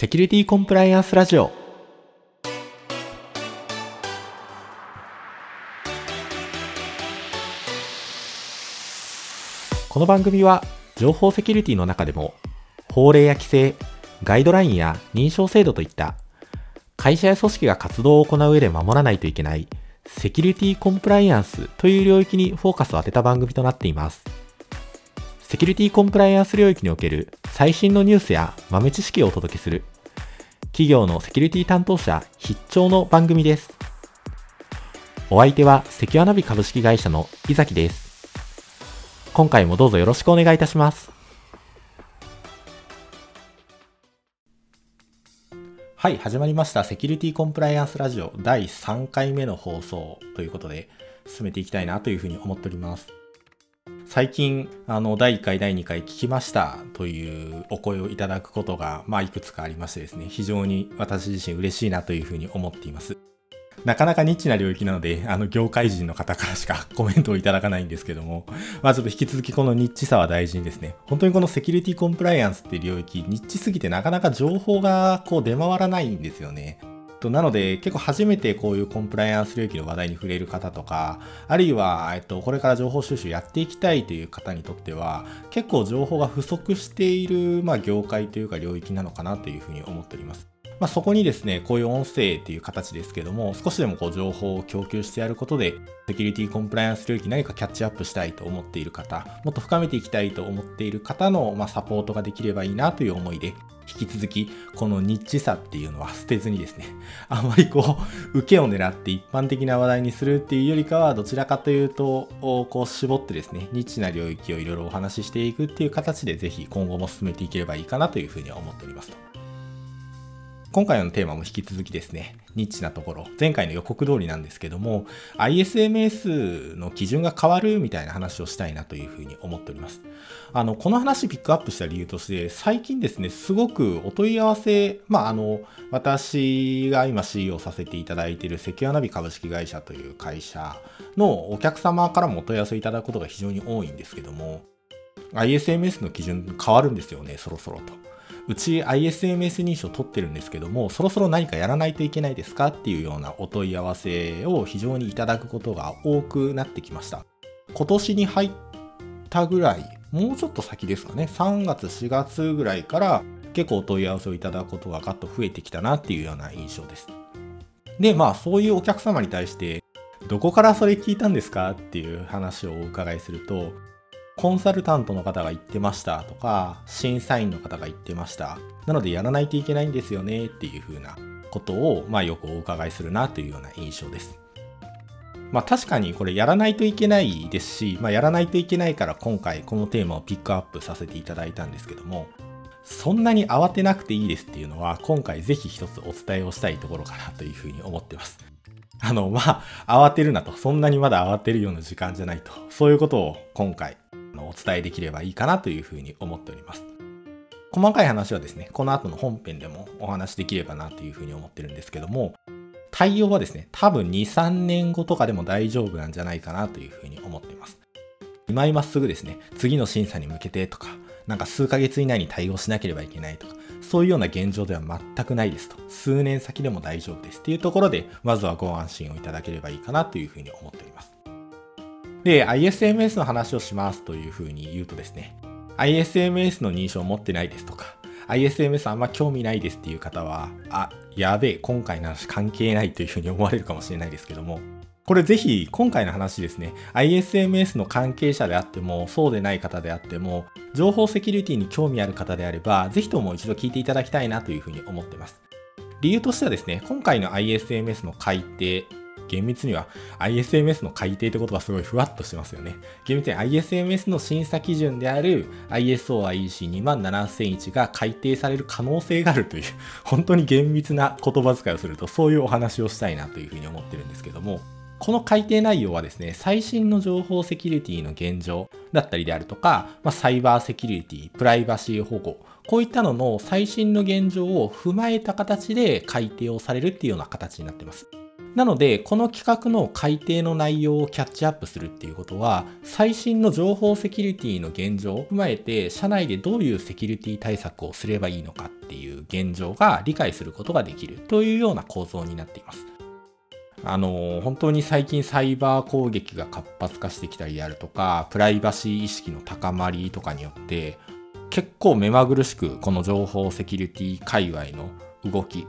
セキュリティコンプライアンスラジオこの番組は情報セキュリティの中でも法令や規制、ガイドラインや認証制度といった会社や組織が活動を行う上で守らないといけないセキュリティコンプライアンスという領域にフォーカスを当てた番組となっています。セキュリティコンプライアンス領域における最新のニュースや豆知識をお届けする企業のセキュリティ担当者必聴の番組です。お相手はセキュアナビ株式会社の伊崎です。今回もどうぞよろしくお願いいたします。はい、始まりました。セキュリティコンプライアンスラジオ第3回目の放送ということで進めていきたいなというふうに思っております。最近、あの、第1回、第2回聞きましたというお声をいただくことが、まあ、いくつかありましてですね、非常に私自身嬉しいなというふうに思っています。なかなかニッチな領域なので、あの、業界人の方からしか コメントをいただかないんですけども、まあちょっと引き続きこのニッチさは大事にですね、本当にこのセキュリティコンプライアンスっていう領域、ニッチすぎてなかなか情報がこう出回らないんですよね。となので、結構初めてこういうコンプライアンス領域の話題に触れる方とか、あるいは、えっと、これから情報収集やっていきたいという方にとっては、結構情報が不足している、まあ、業界というか領域なのかなというふうに思っております。まあ、そこにですね、こういう音声っていう形ですけども、少しでもこう情報を供給してやることで、セキュリティコンプライアンス領域何かキャッチアップしたいと思っている方、もっと深めていきたいと思っている方の、まあ、サポートができればいいなという思いで、引き続き、このニッチさっていうのは捨てずにですね、あまりこう、受けを狙って一般的な話題にするっていうよりかは、どちらかというと、こう絞ってですね、ニッチな領域をいろいろお話ししていくっていう形で、ぜひ今後も進めていければいいかなというふうに思っておりますと。今回のテーマも引き続きですね、ニッチなところ、前回の予告通りなんですけども、ISMS の基準が変わるみたいな話をしたいなというふうに思っております。あの、この話ピックアップした理由として、最近ですね、すごくお問い合わせ、まあ、あの、私が今 CEO させていただいているセキュアナビ株式会社という会社のお客様からもお問い合わせいただくことが非常に多いんですけども、ISMS の基準変わるんですよね、そろそろと。うち ISMS 認証取ってるんですけども、そろそろ何かやらないといけないですかっていうようなお問い合わせを非常にいただくことが多くなってきました。今年に入ったぐらい、もうちょっと先ですかね、3月、4月ぐらいから結構お問い合わせをいただくことがガッと増えてきたなっていうような印象です。で、まあそういうお客様に対して、どこからそれ聞いたんですかっていう話をお伺いすると、コンサルタントの方が言ってましたとか、審査員の方が言ってました。なのでやらないといけないんですよねっていう風なことを、まあよくお伺いするなというような印象です。まあ確かにこれやらないといけないですし、まあやらないといけないから今回このテーマをピックアップさせていただいたんですけども、そんなに慌てなくていいですっていうのは今回ぜひ一つお伝えをしたいところかなというふうに思ってます。あの、まあ、慌てるなと。そんなにまだ慌てるような時間じゃないと。そういうことを今回お伝えできればいいかなというふうに思っております。細かい話はですね、この後の本編でもお話しできればなというふうに思ってるんですけども、対応はですね、多分2、3年後とかでも大丈夫なんじゃないかなというふうに思っています。今今すぐですね、次の審査に向けてとか、なんか数ヶ月以内に対応しなければいけないとか、そういうような現状では全くないですと。数年先でも大丈夫ですっていうところで、まずはご安心をいただければいいかなというふうに思っております。で、ISMS の話をしますというふうに言うとですね、ISMS の認証を持ってないですとか、ISMS あんま興味ないですっていう方は、あ、やべえ、今回の話関係ないというふうに思われるかもしれないですけども、これぜひ今回の話ですね、ISMS の関係者であっても、そうでない方であっても、情報セキュリティに興味ある方であれば、ぜひとも一度聞いていただきたいなというふうに思ってます。理由としてはですね、今回の ISMS の改定、厳密には ISMS の改定ってことがすごいふわっとしてますよね。厳密に ISMS の審査基準である ISO-IEC27001 が改定される可能性があるという、本当に厳密な言葉遣いをすると、そういうお話をしたいなというふうに思ってるんですけども、この改定内容はですね、最新の情報セキュリティの現状だったりであるとか、まあ、サイバーセキュリティ、プライバシー保護、こういったのの最新の現状を踏まえた形で改定をされるっていうような形になってます。なので、この企画の改定の内容をキャッチアップするっていうことは、最新の情報セキュリティの現状を踏まえて、社内でどういうセキュリティ対策をすればいいのかっていう現状が理解することができるというような構造になっています。あの、本当に最近サイバー攻撃が活発化してきたりであるとか、プライバシー意識の高まりとかによって、結構目まぐるしくこの情報セキュリティ界隈の動き、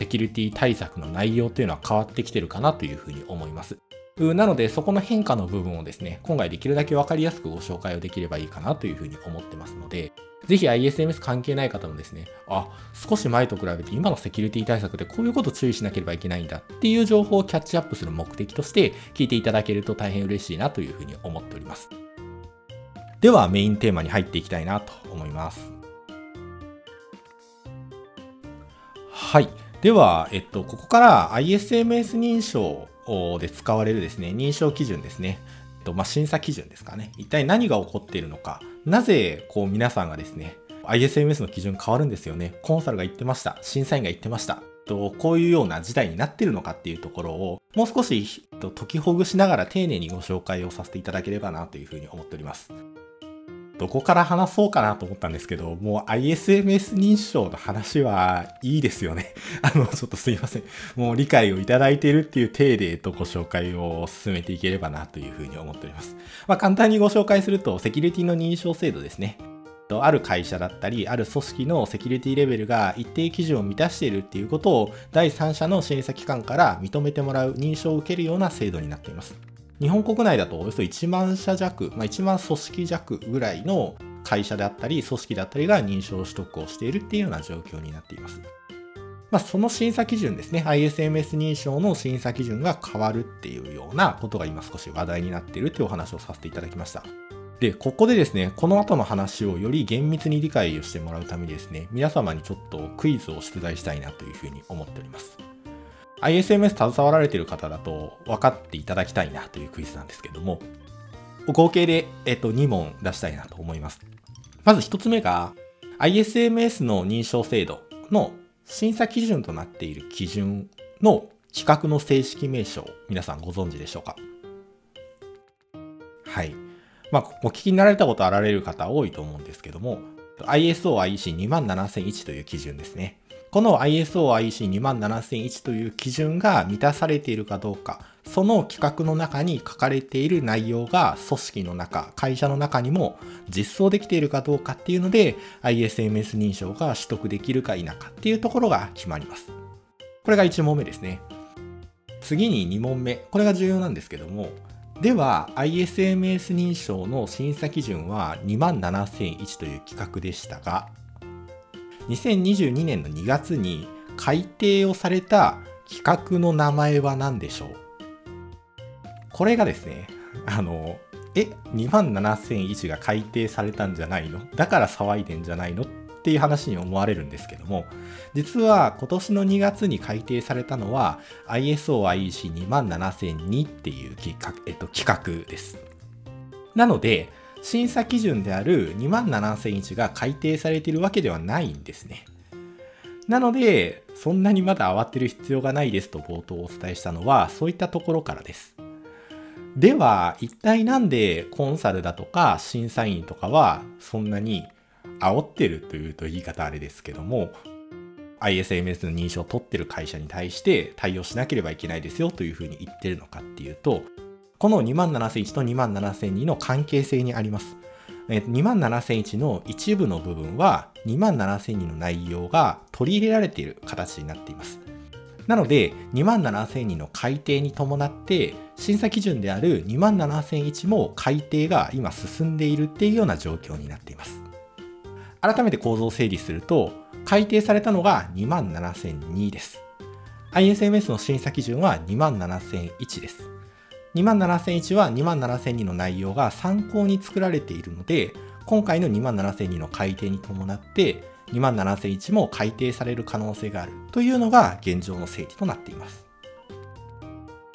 セキュリティ対策の内容というのは変わってきてるかなというふうに思います。なので、そこの変化の部分をですね、今回できるだけわかりやすくご紹介をできればいいかなというふうに思ってますので、ぜひ ISMS 関係ない方もですね、あ、少し前と比べて今のセキュリティ対策でこういうことを注意しなければいけないんだっていう情報をキャッチアップする目的として聞いていただけると大変嬉しいなというふうに思っております。ではメインテーマに入っていきたいなと思います。はい。では、えっと、ここから ISMS 認証で使われるですね、認証基準ですね。えっと、まあ、審査基準ですかね。一体何が起こっているのか。なぜ、こう皆さんがですね、ISMS の基準変わるんですよね。コンサルが言ってました。審査員が言ってました。とこういうような事態になっているのかっていうところをもう少し解きほぐしながら丁寧にご紹介をさせていただければなというふうに思っております。どこから話そうかなと思ったんですけど、もう ISMS 認証の話はいいですよね。あの、ちょっとすいません。もう理解をいただいているっていう体でとご紹介を進めていければなというふうに思っております。まあ、簡単にご紹介すると、セキュリティの認証制度ですね。ある会社だったり、ある組織のセキュリティレベルが一定基準を満たしているっていうことを第三者の審査機関から認めてもらう認証を受けるような制度になっています。日本国内だとおよそ1万社弱、まあ、1万組織弱ぐらいの会社であったり、組織だったりが認証取得をしているっていうような状況になっています。まあ、その審査基準ですね、ISMS 認証の審査基準が変わるっていうようなことが今少し話題になっているというお話をさせていただきました。で、ここでですね、この後の話をより厳密に理解をしてもらうためにですね、皆様にちょっとクイズを出題したいなというふうに思っております。ISMS 携わられている方だと分かっていただきたいなというクイズなんですけども、合計で、えっと、2問出したいなと思います。まず1つ目が、ISMS の認証制度の審査基準となっている基準の規格の正式名称、皆さんご存知でしょうかはい。まあ、お聞きになられたことあられる方多いと思うんですけども、ISO-IEC27001 という基準ですね。この ISOIC27001 という基準が満たされているかどうか、その規格の中に書かれている内容が組織の中、会社の中にも実装できているかどうかっていうので、ISMS 認証が取得できるか否かっていうところが決まります。これが1問目ですね。次に2問目。これが重要なんですけども、では ISMS 認証の審査基準は27001という規格でしたが、2022年の2月に改定をされた企画の名前は何でしょう？これがですね、あの、え、27001が改定されたんじゃないの？だから騒いでんじゃないの？っていう話に思われるんですけども、実は今年の2月に改定されたのは ISO-IEC27002 っていう企画,、えっと、企画です。なので、審査基準である2万7000円が改定されているわけではないんですね。なので、そんなにまだ慌てる必要がないですと冒頭お伝えしたのは、そういったところからです。では、一体なんでコンサルだとか審査員とかはそんなに煽ってるというと言い方あれですけども、ISMS の認証を取ってる会社に対して対応しなければいけないですよというふうに言ってるのかっていうと、この27001と27002の関係性にあります。27001の一部の部分は27002の内容が取り入れられている形になっています。なので27002の改定に伴って審査基準である27001も改定が今進んでいるっていうような状況になっています。改めて構造を整理すると改定されたのが27002です。ISMS の審査基準は27001です。27001は27002の内容が参考に作られているので、今回の27002の改定に伴って、27001も改定される可能性があるというのが現状の整理となっています。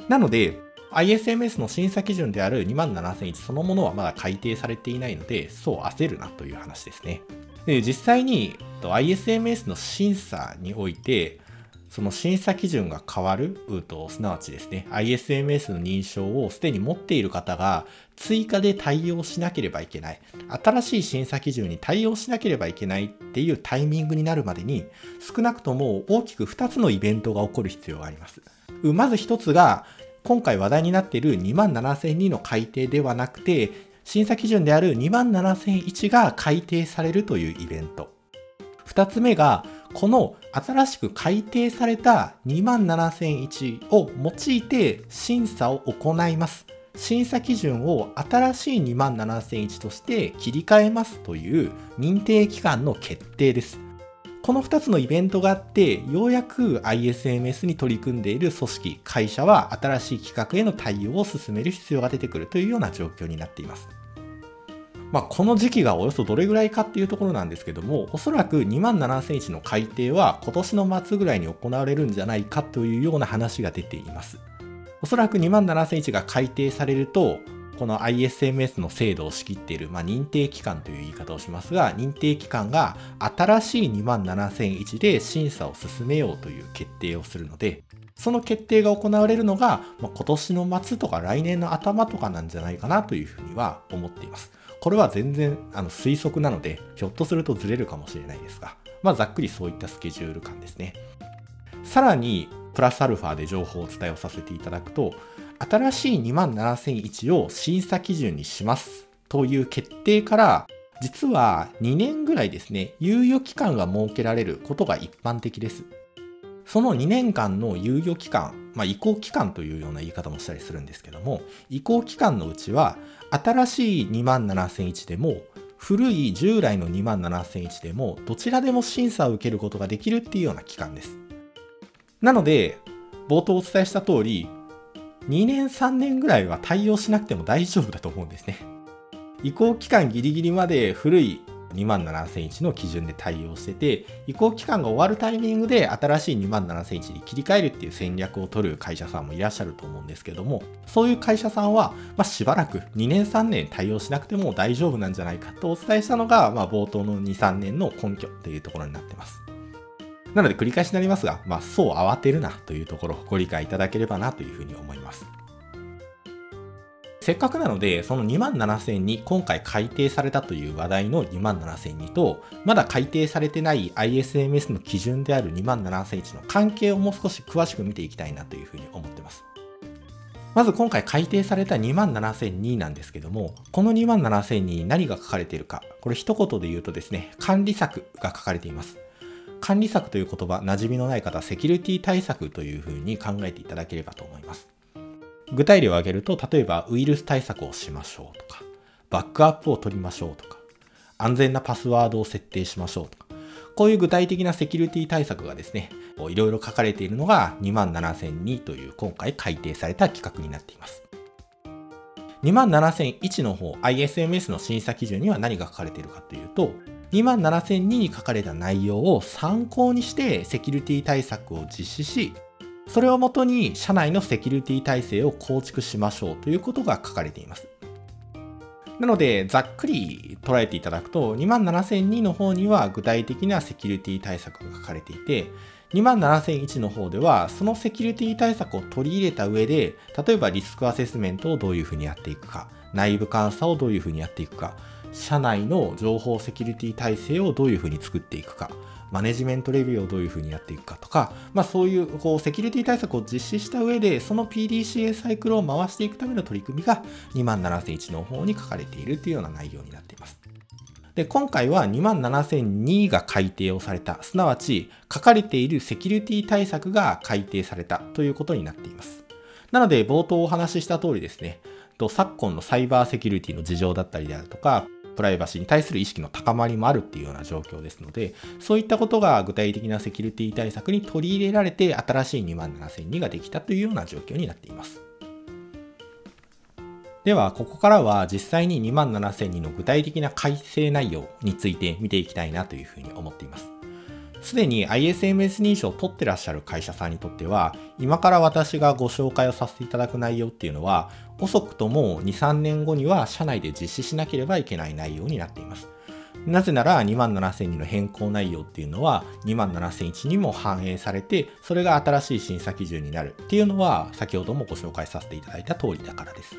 なので、ISMS の審査基準である27001そのものはまだ改定されていないので、そう焦るなという話ですね。で実際に ISMS の審査において、その審査基準が変わると、すなわちですね、ISMS の認証をすでに持っている方が追加で対応しなければいけない。新しい審査基準に対応しなければいけないっていうタイミングになるまでに、少なくとも大きく2つのイベントが起こる必要があります。まず1つが、今回話題になっている27002の改定ではなくて、審査基準である2万7001が改定されるというイベント。2つ目が、この新しく改定された27001を用いて審査を行います。審査基準を新しい27001として切り替えますという認定機関の決定です。この2つのイベントがあって、ようやく ISMS に取り組んでいる組織、会社は新しい企画への対応を進める必要が出てくるというような状況になっています。まあ、この時期がおよそどれぐらいかっていうところなんですけども、おそらく2万7000日の改定は今年の末ぐらいに行われるんじゃないかというような話が出ています。おそらく2万7000日が改定されると、この ISMS の制度を仕切っている、まあ、認定機関という言い方をしますが、認定機関が新しい2万7001で審査を進めようという決定をするので、その決定が行われるのが、まあ、今年の末とか来年の頭とかなんじゃないかなというふうには思っています。これは全然あの推測なので、ひょっとするとずれるかもしれないですが、まあざっくりそういったスケジュール感ですね。さらに、プラスアルファで情報をお伝えをさせていただくと、新しい27001を審査基準にしますという決定から、実は2年ぐらいですね、猶予期間が設けられることが一般的です。その2年間の猶予期間、まあ、移行期間というような言い方もしたりするんですけども、移行期間のうちは、新しい27001でも、古い従来の27001でも、どちらでも審査を受けることができるっていうような期間です。なので、冒頭お伝えした通り、2年3年ぐらいは対応しなくても大丈夫だと思うんですね。移行期間ギリギリまで古い2万7001の基準で対応してて、移行期間が終わるタイミングで新しい2万7001に切り替えるっていう戦略を取る会社さんもいらっしゃると思うんですけども、そういう会社さんは、まあ、しばらく2年3年対応しなくても大丈夫なんじゃないかとお伝えしたのが、まあ、冒頭の2、3年の根拠というところになってます。なので繰り返しになりますが、まあ、そう慌てるなというところご理解いただければなというふうに思います。せっかくなので、その2万7000に今回改定されたという話題の2万7000にと、まだ改定されてない ISMS の基準である2万7001の関係をもう少し詳しく見ていきたいなというふうに思ってます。まず今回改定された27002なんですけども、この27、000に何が書かれているか、これ一言で言うとですね、管理策が書かれています。管理策という言葉、馴染みのない方、セキュリティ対策というふうに考えていただければと思います。具体例を挙げると、例えばウイルス対策をしましょうとか、バックアップを取りましょうとか、安全なパスワードを設定しましょうとか、こういう具体的なセキュリティ対策がですね、いろいろ書かれているのが27002という今回改定された規格になっています。27001の方、ISMS の審査基準には何が書かれているかというと、27002に書かれた内容を参考にしてセキュリティ対策を実施し、それをもとに社内のセキュリティ体制を構築しましょうということが書かれています。なので、ざっくり捉えていただくと、27002の方には具体的なセキュリティ対策が書かれていて、27001の方では、そのセキュリティ対策を取り入れた上で、例えばリスクアセスメントをどういうふうにやっていくか、内部監査をどういうふうにやっていくか、社内の情報セキュリティ体制をどういうふうに作っていくか、マネジメントレビューをどういうふうにやっていくかとか、まあ、そういうこうセキュリティ対策を実施した上で、その PDCA サイクルを回していくための取り組みが27001の方に書かれているというような内容になっています。で、今回は27002が改定をされた、すなわち書かれているセキュリティ対策が改定されたということになっています。なので、冒頭お話しした通りですね、昨今のサイバーセキュリティの事情だったりであるとか、プライバシーに対する意識の高まりもあるっていうような状況ですので、そういったことが具体的なセキュリティ対策に取り入れられて、新しい27002ができたというような状況になっています。では、ここからは実際に27002の具体的な改正内容について見ていきたいなというふうに思っています。すでに ISMS 認証を取ってらっしゃる会社さんにとっては、今から私がご紹介をさせていただく内容っていうのは、遅くとも2、3年後には社内で実施しなければいけない内容になっています。なぜなら27002の変更内容っていうのは2万7001にも反映されて、それが新しい審査基準になるっていうのは先ほどもご紹介させていただいた通りだからです。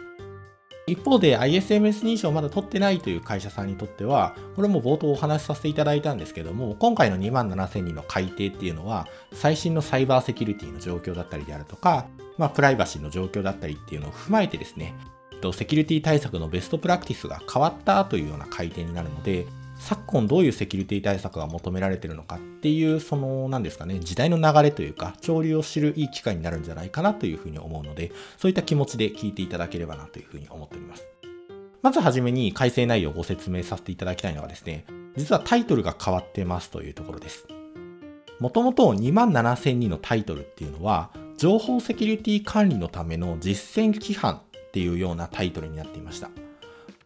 一方で ISMS 認証をまだ取ってないという会社さんにとっては、これも冒頭お話しさせていただいたんですけども、今回の27002の改定っていうのは、最新のサイバーセキュリティの状況だったりであるとか、まあ、プライバシーの状況だったりっていうのを踏まえてですね、セキュリティ対策のベストプラクティスが変わったというような改定になるので、昨今どういうセキュリティ対策が求められているのかっていう、その、何ですかね、時代の流れというか、潮流を知るいい機会になるんじゃないかなというふうに思うので、そういった気持ちで聞いていただければなというふうに思っております。まずはじめに改正内容をご説明させていただきたいのはですね、実はタイトルが変わってますというところです。もともと27002のタイトルっていうのは、情報セキュリティ管理のための実践規範っていうようなタイトルになっていました。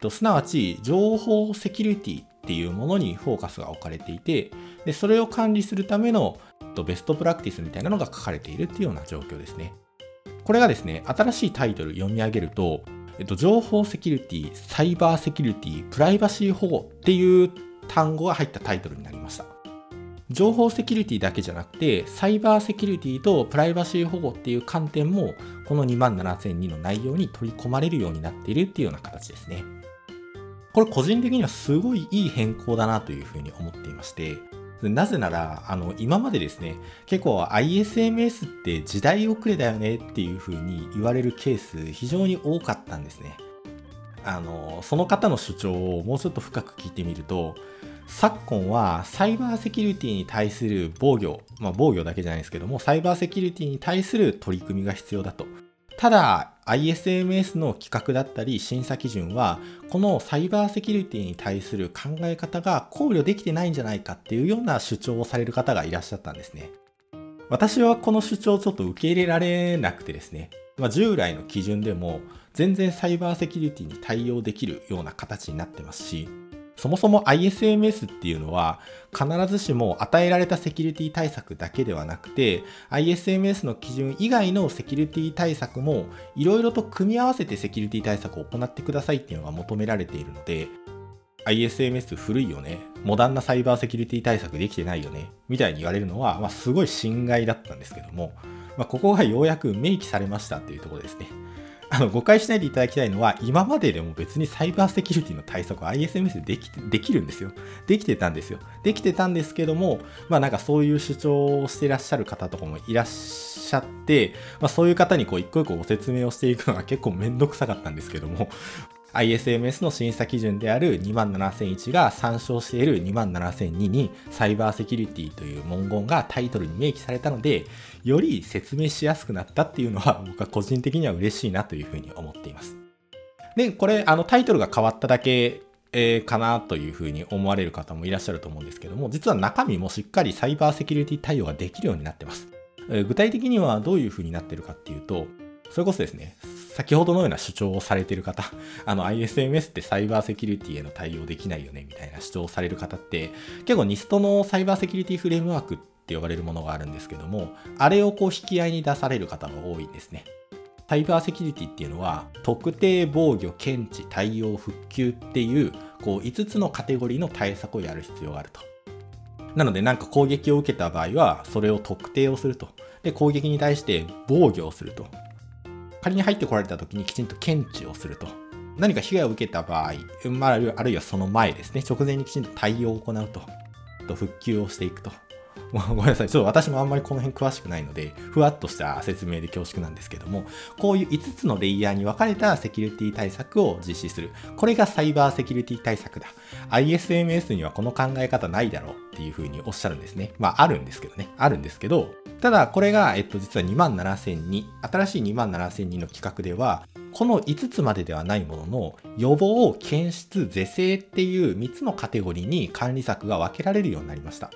すなわち、情報セキュリティっていうものにフォーカスが置かれていて、でそれを管理するためのベストプラクティスみたいなのが書かれているっていうような状況ですね。これがですね、新しいタイトル読み上げると、えっと、情報セキュリティ、サイバーセキュリティ、プライバシー保護っていう単語が入ったタイトルになりました。情報セキュリティだけじゃなくて、サイバーセキュリティとプライバシー保護っていう観点も、この27002の内容に取り込まれるようになっているっていうような形ですね。これ個人的にはすごいいい変更だなというふうに思っていまして、なぜなら、あの、今までですね、結構 ISMS って時代遅れだよねっていうふうに言われるケース非常に多かったんですね。あの、その方の主張をもうちょっと深く聞いてみると、昨今はサイバーセキュリティに対する防御、まあ防御だけじゃないですけども、サイバーセキュリティに対する取り組みが必要だと。ただ、ISMS の規格だったり審査基準は、このサイバーセキュリティに対する考え方が考慮できてないんじゃないかっていうような主張をされる方がいらっしゃったんですね。私はこの主張をちょっと受け入れられなくてですね、まあ、従来の基準でも全然サイバーセキュリティに対応できるような形になってますし、そもそも ISMS っていうのは必ずしも与えられたセキュリティ対策だけではなくて ISMS の基準以外のセキュリティ対策もいろいろと組み合わせてセキュリティ対策を行ってくださいっていうのが求められているので ISMS 古いよねモダンなサイバーセキュリティ対策できてないよねみたいに言われるのは、まあ、すごい心外だったんですけども、まあ、ここがようやく明記されましたっていうところですね。あの、誤解しないでいただきたいのは、今まででも別にサイバーセキュリティの対策は ISMS でできできるんですよ。できてたんですよ。できてたんですけども、まあなんかそういう主張をしていらっしゃる方とかもいらっしゃって、まあそういう方にこう一個一個ご説明をしていくのが結構めんどくさかったんですけども、ISMS の審査基準である27001が参照している27002にサイバーセキュリティという文言がタイトルに明記されたので、より説明しやすくなったっていうのは 僕は個人的には嬉しいなというふうに思っています。で、これ、あのタイトルが変わっただけえー、かなというふうに思われる方もいらっしゃると思うんですけども、実は中身もしっかりサイバーセキュリティ対応ができるようになってます。えー、具体的にはどういうふうになってるかっていうと、それこそですね、先ほどのような主張をされている方、あの ISMS ってサイバーセキュリティへの対応できないよねみたいな主張をされる方って、結構 NIST のサイバーセキュリティフレームワークっって呼ばれるものがあるんですけども、あれをこう引き合いに出される方が多いんですね。サイバーセキュリティっていうのは、特定防御、検知、対応、復旧っていう、こう5つのカテゴリーの対策をやる必要があると。なのでなんか攻撃を受けた場合は、それを特定をすると。で、攻撃に対して防御をすると。仮に入ってこられた時にきちんと検知をすると。何か被害を受けた場合、まあ、あるいはその前ですね、直前にきちんと対応を行うと。と復旧をしていくと。ごめんなさい。ちょっと私もあんまりこの辺詳しくないので、ふわっとした説明で恐縮なんですけども、こういう5つのレイヤーに分かれたセキュリティ対策を実施する。これがサイバーセキュリティ対策だ。ISMS にはこの考え方ないだろうっていうふうにおっしゃるんですね。まあ、あるんですけどね。あるんですけど、ただこれが、えっと、実は27002、新しい27002の規格では、この5つまでではないものの、予防、検出、是正っていう3つのカテゴリーに管理策が分けられるようになりました。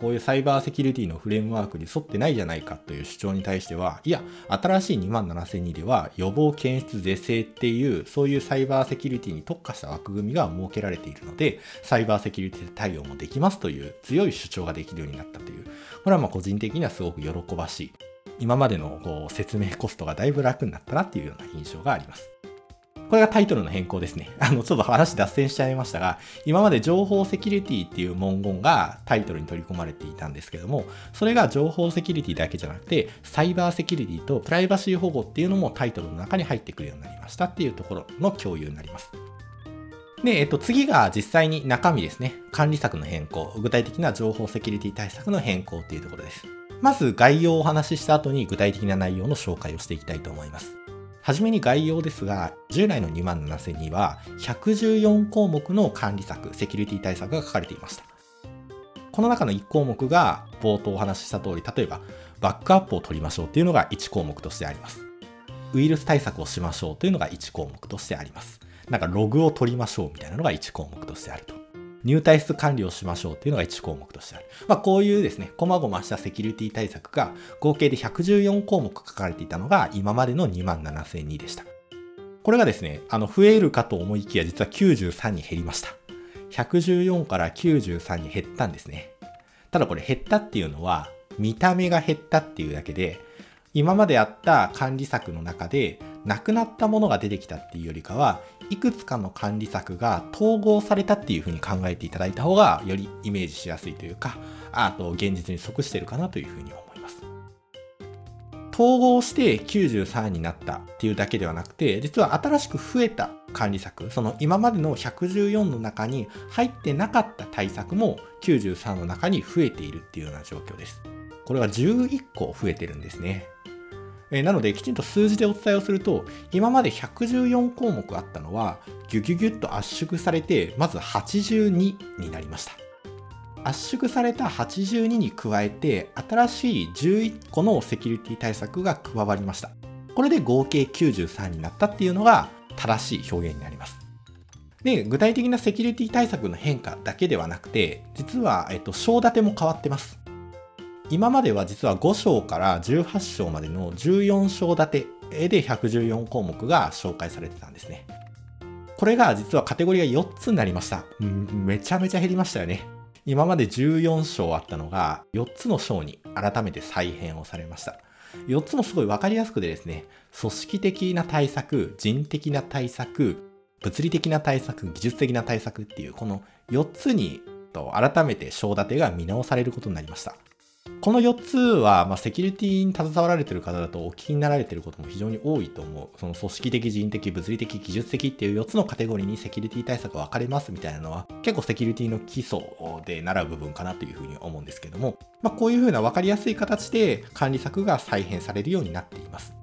こういうサイバーセキュリティのフレームワークに沿ってないじゃないかという主張に対しては、いや、新しい27002では予防検出是正っていう、そういうサイバーセキュリティに特化した枠組みが設けられているので、サイバーセキュリティ対応もできますという強い主張ができるようになったという、これはまあ個人的にはすごく喜ばしい。今までのこう説明コストがだいぶ楽になったなっていうような印象があります。これがタイトルの変更ですね。あの、ちょっと話脱線しちゃいましたが、今まで情報セキュリティっていう文言がタイトルに取り込まれていたんですけども、それが情報セキュリティだけじゃなくて、サイバーセキュリティとプライバシー保護っていうのもタイトルの中に入ってくるようになりましたっていうところの共有になります。で、えっと、次が実際に中身ですね。管理策の変更、具体的な情報セキュリティ対策の変更っていうところです。まず概要をお話しした後に具体的な内容の紹介をしていきたいと思います。はじめに概要ですが、従来の2万7000には114項目の管理策、セキュリティ対策が書かれていました。この中の1項目が冒頭お話しした通り、例えばバックアップを取りましょうというのが1項目としてあります。ウイルス対策をしましょうというのが1項目としてあります。なんかログを取りましょうみたいなのが1項目としてあると。入退出管理をしましょうっていうのが1項目としてある。まあ、こういうですね、細々したセキュリティ対策が合計で114項目書かれていたのが今までの27002でした。これがですね、あの、増えるかと思いきや実は93に減りました。114から93に減ったんですね。ただこれ減ったっていうのは、見た目が減ったっていうだけで、今まであった管理策の中で、なくなったものが出てきたっていうよりかは、いくつかの管理策が統合されたっていうふうに考えていただいた方がよりイメージしやすいというか、あと現実に即してるかなというふうに思います。統合して93になったっていうだけではなくて、実は新しく増えた管理策、その今までの114の中に入ってなかった対策も93の中に増えているっていうような状況です。これは11個増えてるんですね。えなので、きちんと数字でお伝えをすると、今まで114項目あったのは、ギュギュギュッと圧縮されて、まず82になりました。圧縮された82に加えて、新しい11個のセキュリティ対策が加わりました。これで合計93になったっていうのが正しい表現になります。で、具体的なセキュリティ対策の変化だけではなくて、実は、えっと、章立ても変わってます。今までは実は5章から18章までの14章立てで114項目が紹介されてたんですね。これが実はカテゴリーが4つになりました。めちゃめちゃ減りましたよね。今まで14章あったのが4つの章に改めて再編をされました。4つもすごい分かりやすくてですね、組織的な対策、人的な対策、物理的な対策、技術的な対策っていうこの4つに改めて章立てが見直されることになりました。この4つは、まあ、セキュリティに携わられている方だとお聞きになられていることも非常に多いと思う。その組織的、人的、物理的、技術的っていう4つのカテゴリーにセキュリティ対策が分かれますみたいなのは結構セキュリティの基礎で習う部分かなというふうに思うんですけども、まあ、こういうふうな分かりやすい形で管理策が再編されるようになっています。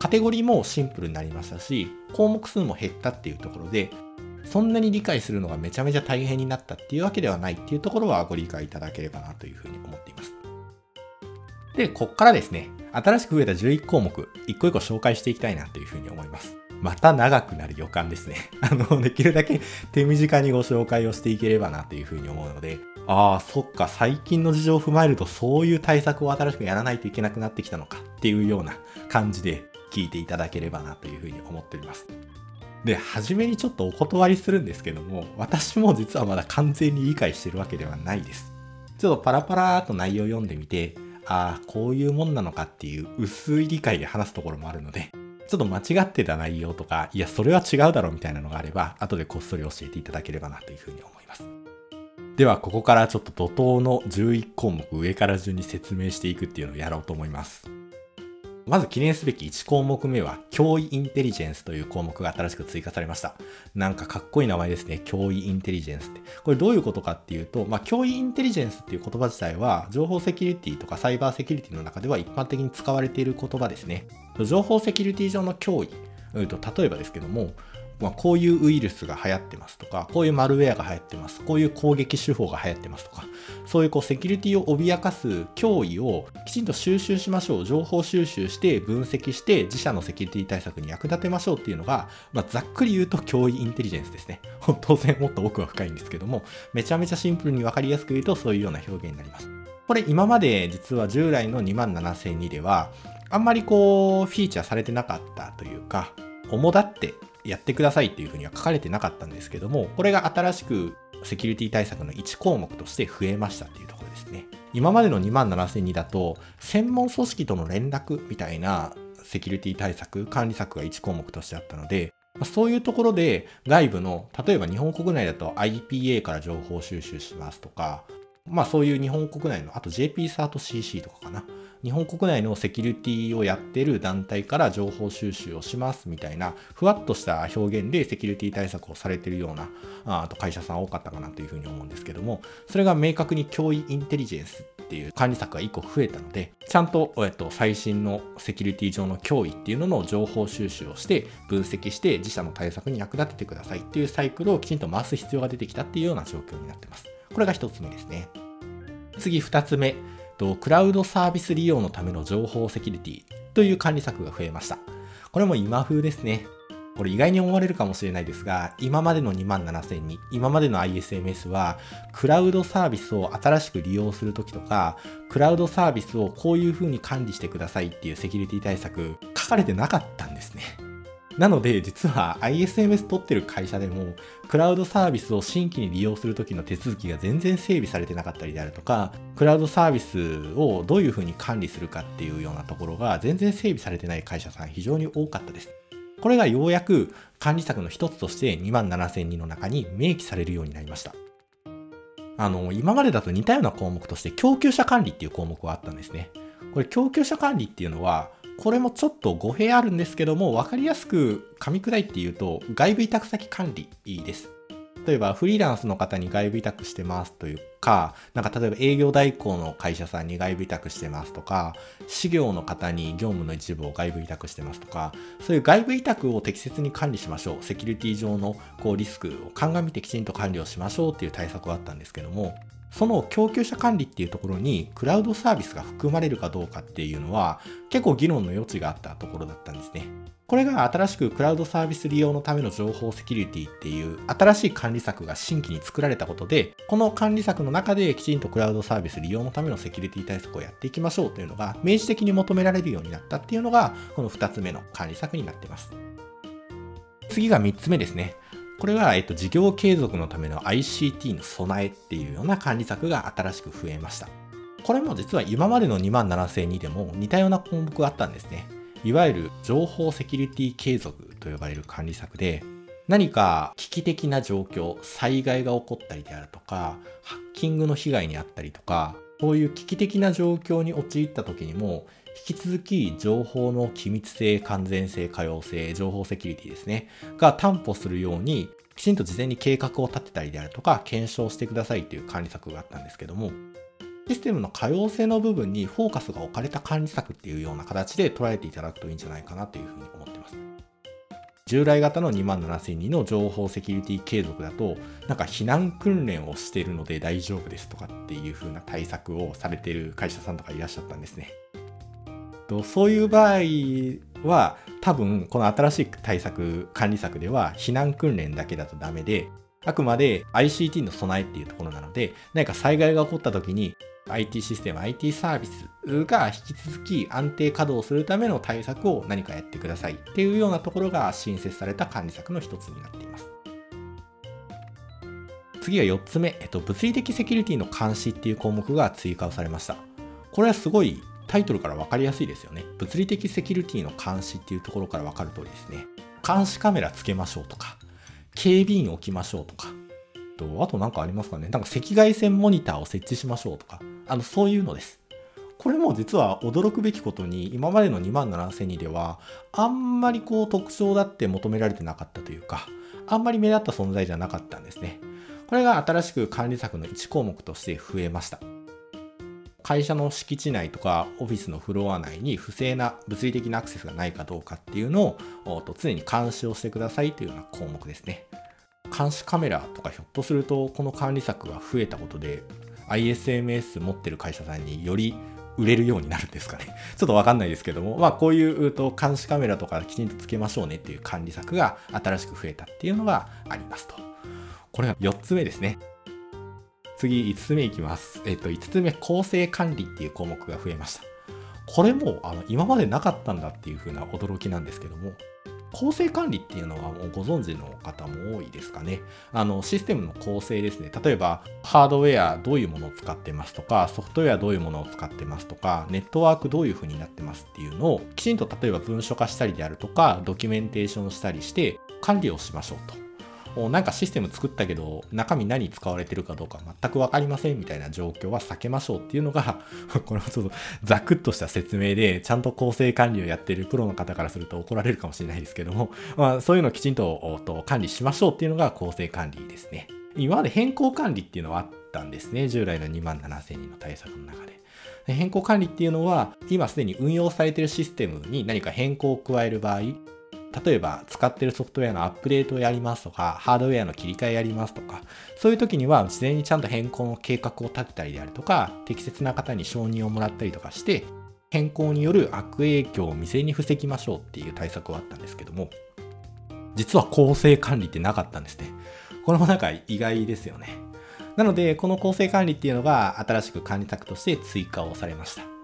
カテゴリーもシンプルになりましたし、項目数も減ったっていうところで、そんなに理解するのがめちゃめちゃ大変になったっていうわけではないっていうところはご理解いただければなというふうに思っています。で、こっからですね、新しく増えた11項目、一個一個紹介していきたいなというふうに思います。また長くなる予感ですね。あの、できるだけ手短にご紹介をしていければなというふうに思うので、ああ、そっか、最近の事情を踏まえるとそういう対策を新しくやらないといけなくなってきたのかっていうような感じで聞いていただければなというふうに思っております。で、初めにちょっとお断りするんですけども、私も実はまだ完全に理解してるわけではないです。ちょっとパラパラーと内容を読んでみて、ああ、こういうもんなのかっていう薄い理解で話すところもあるので、ちょっと間違ってた内容とか、いや、それは違うだろうみたいなのがあれば、後でこっそり教えていただければなというふうに思います。では、ここからちょっと怒涛の11項目上から順に説明していくっていうのをやろうと思います。まず記念すべき1項目目は、脅威インテリジェンスという項目が新しく追加されました。なんかかっこいい名前ですね。脅威インテリジェンスって。これどういうことかっていうと、まあ、脅威インテリジェンスっていう言葉自体は、情報セキュリティとかサイバーセキュリティの中では一般的に使われている言葉ですね。情報セキュリティ上の脅威。うんと例えばですけども、まあ、こういうウイルスが流行ってますとか、こういうマルウェアが流行ってます、こういう攻撃手法が流行ってますとか、そういうこうセキュリティを脅かす脅威をきちんと収集しましょう、情報収集して分析して自社のセキュリティ対策に役立てましょうっていうのが、まあ、ざっくり言うと脅威インテリジェンスですね。当然もっと奥は深いんですけども、めちゃめちゃシンプルにわかりやすく言うとそういうような表現になります。これ今まで実は従来の27002では、あんまりこうフィーチャーされてなかったというか、主だってやってくださいっていうふうには書かれてなかったんですけども、これが新しくセキュリティ対策の1項目として増えましたっていうところですね。今までの2万7002だと、専門組織との連絡みたいなセキュリティ対策、管理策が1項目としてあったので、そういうところで外部の、例えば日本国内だと IPA から情報収集しますとか、まあそういう日本国内の、あと JP サート CC とかかな。日本国内のセキュリティをやってる団体から情報収集をしますみたいな、ふわっとした表現でセキュリティ対策をされてるような、あと会社さん多かったかなというふうに思うんですけども、それが明確に脅威インテリジェンスっていう管理策が1個増えたので、ちゃんと、えっと、最新のセキュリティ上の脅威っていうのの情報収集をして、分析して自社の対策に役立ててくださいっていうサイクルをきちんと回す必要が出てきたっていうような状況になってます。これが1つ目ですね。次2つ目。クラウドサービス利用のための情報セキュリティという管理策が増えました。これも今風ですね。これ意外に思われるかもしれないですが、今までの2万7000に、今までの ISMS は、クラウドサービスを新しく利用するときとか、クラウドサービスをこういう風に管理してくださいっていうセキュリティ対策、書かれてなかったんですね。なので、実は ISMS 取ってる会社でも、クラウドサービスを新規に利用するときの手続きが全然整備されてなかったりであるとか、クラウドサービスをどういうふうに管理するかっていうようなところが全然整備されてない会社さん非常に多かったです。これがようやく管理策の一つとして2万7000人の中に明記されるようになりました。あの、今までだと似たような項目として供給者管理っていう項目はあったんですね。これ供給者管理っていうのは、これもちょっと語弊あるんですけども、わかりやすく噛み砕いて言うと、外部委託先管理です。例えば、フリーランスの方に外部委託してますというか、なんか例えば営業代行の会社さんに外部委託してますとか、事業の方に業務の一部を外部委託してますとか、そういう外部委託を適切に管理しましょう。セキュリティ上のこうリスクを鑑みてきちんと管理をしましょうっていう対策はあったんですけども、その供給者管理っていうところにクラウドサービスが含まれるかどうかっていうのは結構議論の余地があったところだったんですね。これが新しくクラウドサービス利用のための情報セキュリティっていう新しい管理策が新規に作られたことで、この管理策の中できちんとクラウドサービス利用のためのセキュリティ対策をやっていきましょうというのが明示的に求められるようになったっていうのがこの2つ目の管理策になっています。次が3つ目ですね。これは、えっと、事業継続のための ICT の備えっていうような管理策が新しく増えました。これも実は今までの2万7000にでも似たような項目があったんですね。いわゆる情報セキュリティ継続と呼ばれる管理策で、何か危機的な状況、災害が起こったりであるとか、ハッキングの被害に遭ったりとか、こういう危機的な状況に陥った時にも、引き続き情報の機密性、完全性、可用性、情報セキュリティですね、が担保するように、きちんと事前に計画を立てたりであるとか、検証してくださいという管理策があったんですけども、システムの可用性の部分にフォーカスが置かれた管理策っていうような形で捉えていただくといいんじゃないかなというふうに思ってます。従来型の2万7000人の情報セキュリティ継続だと、なんか避難訓練をしているので大丈夫ですとかっていう風な対策をされている会社さんとかいらっしゃったんですね。とそういう場合は多分この新しい対策管理策では避難訓練だけだとダメであくまで ICT の備えっていうところなので何か災害が起こった時に IT システム IT サービスが引き続き安定稼働するための対策を何かやってくださいっていうようなところが新設された管理策の一つになっています。次は4つ目、えっと、物理的セキュリティの監視っていう項目が追加をされました。これはすごいタイトルから分かりやすいですよね。物理的セキュリティの監視っていうところから分かる通りですね。監視カメラつけましょうとか、警備員置きましょうとか、とあと何かありますかねなんか赤外線モニターを設置しましょうとか、あの、そういうのです。これも実は驚くべきことに今までの2万7000人ではあんまりこう特徴だって求められてなかったというかあんまり目立った存在じゃなかったんですね。これが新しく管理策の1項目として増えました。会社の敷地内とかオフィスのフロア内に不正な物理的なアクセスがないかどうかっていうのを常に監視をしてくださいというような項目ですね。監視カメラとかひょっとするとこの管理策が増えたことで ISMS 持ってる会社さんにより売れるようになるんですかね。ちょっとわかんないですけども、まあこういうと監視カメラとかきちんとつけましょうねっていう管理策が新しく増えたっていうのがありますと。これが4つ目ですね。次、5つ目いきます。えっと、5つ目、構成管理っていう項目が増えました。これも、あの、今までなかったんだっていう風な驚きなんですけども、構成管理っていうのはもうご存知の方も多いですかね。あの、システムの構成ですね。例えば、ハードウェアどういうものを使ってますとか、ソフトウェアどういうものを使ってますとか、ネットワークどういう風になってますっていうのを、きちんと例えば文書化したりであるとか、ドキュメンテーションしたりして、管理をしましょうと。なんかシステム作ったけど中身何使われてるかどうか全く分かりませんみたいな状況は避けましょうっていうのが これはちょっとザクッとした説明でちゃんと構成管理をやってるプロの方からすると怒られるかもしれないですけども、まあ、そういうのをきちんと管理しましょうっていうのが構成管理ですね。今まで変更管理っていうのはあったんですね。従来の2万7000人の対策の中で。変更管理っていうのは今すでに運用されてるシステムに何か変更を加える場合例えば使ってるソフトウェアのアップデートをやりますとか、ハードウェアの切り替えやりますとか、そういう時には事前にちゃんと変更の計画を立てたりであるとか、適切な方に承認をもらったりとかして、変更による悪影響を未然に防ぎましょうっていう対策はあったんですけども、実は構成管理ってなかったんですね。これもなんか意外ですよね。なので、この構成管理っていうのが新しく管理策として追加をされました。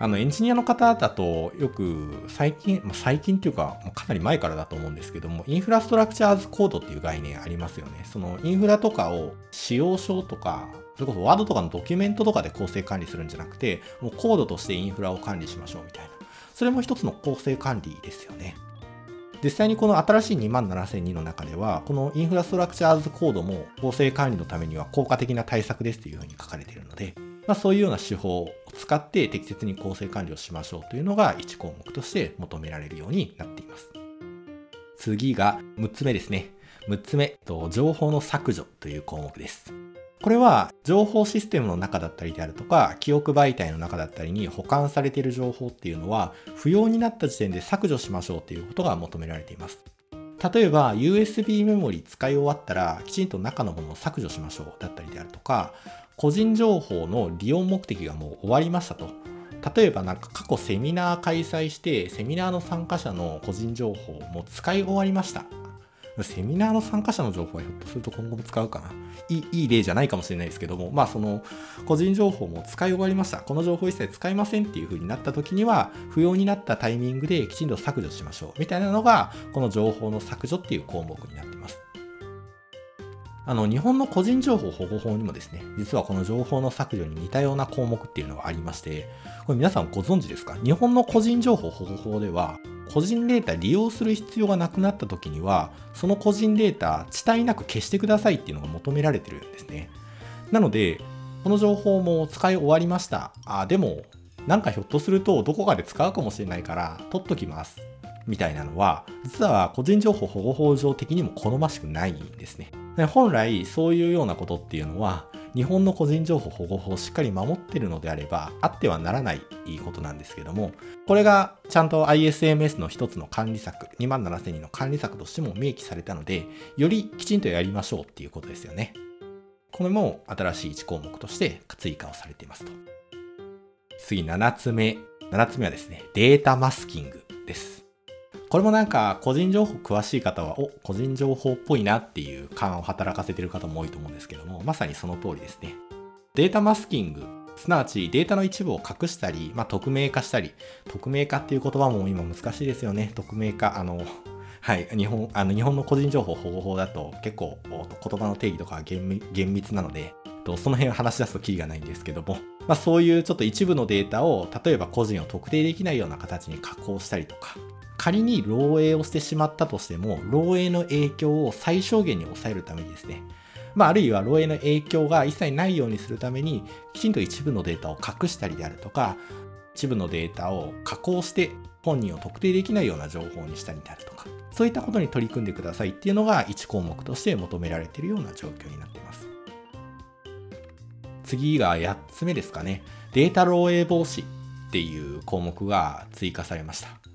あのエンジニアの方だとよく最近、まあ、最近っていうかかなり前からだと思うんですけどもインフラストラクチャーズコードっていう概念ありますよね。そのインフラとかを使用書とかそれこそワードとかのドキュメントとかで構成管理するんじゃなくてもうコードとしてインフラを管理しましょうみたいな。それも一つの構成管理ですよね。実際にこの新しい2万7002の中では、このインフラストラクチャーズコードも構成管理のためには効果的な対策ですというふうに書かれているので、まあ、そういうような手法を使って適切に構成管理をしましょうというのが1項目として求められるようになっています。次が6つ目ですね。6つ目、情報の削除という項目です。これは情報システムの中だったりであるとか、記憶媒体の中だったりに保管されている情報っていうのは、不要になった時点で削除しましょうということが求められています。例えば USB メモリ使い終わったらきちんと中のものを削除しましょうだったりであるとか個人情報の利用目的がもう終わりましたと。例えばなんか過去セミナー開催してセミナーの参加者の個人情報も使い終わりました。セミナーの参加者の情報はひょっとすると今後も使うかな。いいい例じゃないかもしれないですけども、まあその個人情報も使い終わりました。この情報一切使いませんっていう風になった時には、不要になったタイミングできちんと削除しましょう。みたいなのが、この情報の削除っていう項目になっています。あの、日本の個人情報保護法にもですね、実はこの情報の削除に似たような項目っていうのがありまして、これ皆さんご存知ですか？日本の個人情報保護法では、個人データ利用する必要がなくなった時には、その個人データ、遅滞なく消してくださいっていうのが求められてるんですね。なので、この情報も使い終わりました。あ、でも、なんかひょっとするとどこかで使うかもしれないから取っときます。みたいなのは、実は個人情報保護法上的にも好ましくないんですね。本来そういうようなことっていうのは日本の個人情報保護法をしっかり守ってるのであればあってはならないことなんですけどもこれがちゃんと ISMS の一つの管理策2万7000人の管理策としても明記されたのでよりきちんとやりましょうっていうことですよね。これも新しい1項目として追加をされていますと。次7つ目。7つ目はですねデータマスキングです。これもなんか個人情報詳しい方は、お、個人情報っぽいなっていう感を働かせてる方も多いと思うんですけども、まさにその通りですね。データマスキング、すなわちデータの一部を隠したり、まあ、匿名化したり、匿名化っていう言葉も今難しいですよね。匿名化、あの、はい、日本あの日本の個人情報保護法だと結構言葉の定義とか厳密なので、その辺を話し出すとキリがないんですけども、まあ、そういうちょっと一部のデータを例えば個人を特定できないような形に加工したりとか、仮に漏洩をしてしまったとしても、漏洩の影響を最小限に抑えるためにですね、まあ、あるいは漏洩の影響が一切ないようにするために、きちんと一部のデータを隠したりであるとか、一部のデータを加工して本人を特定できないような情報にしたりであるとか、そういったことに取り組んでくださいっていうのが1項目として求められているような状況になっています。次が8つ目ですかね。データ漏洩防止っていう項目が追加されました。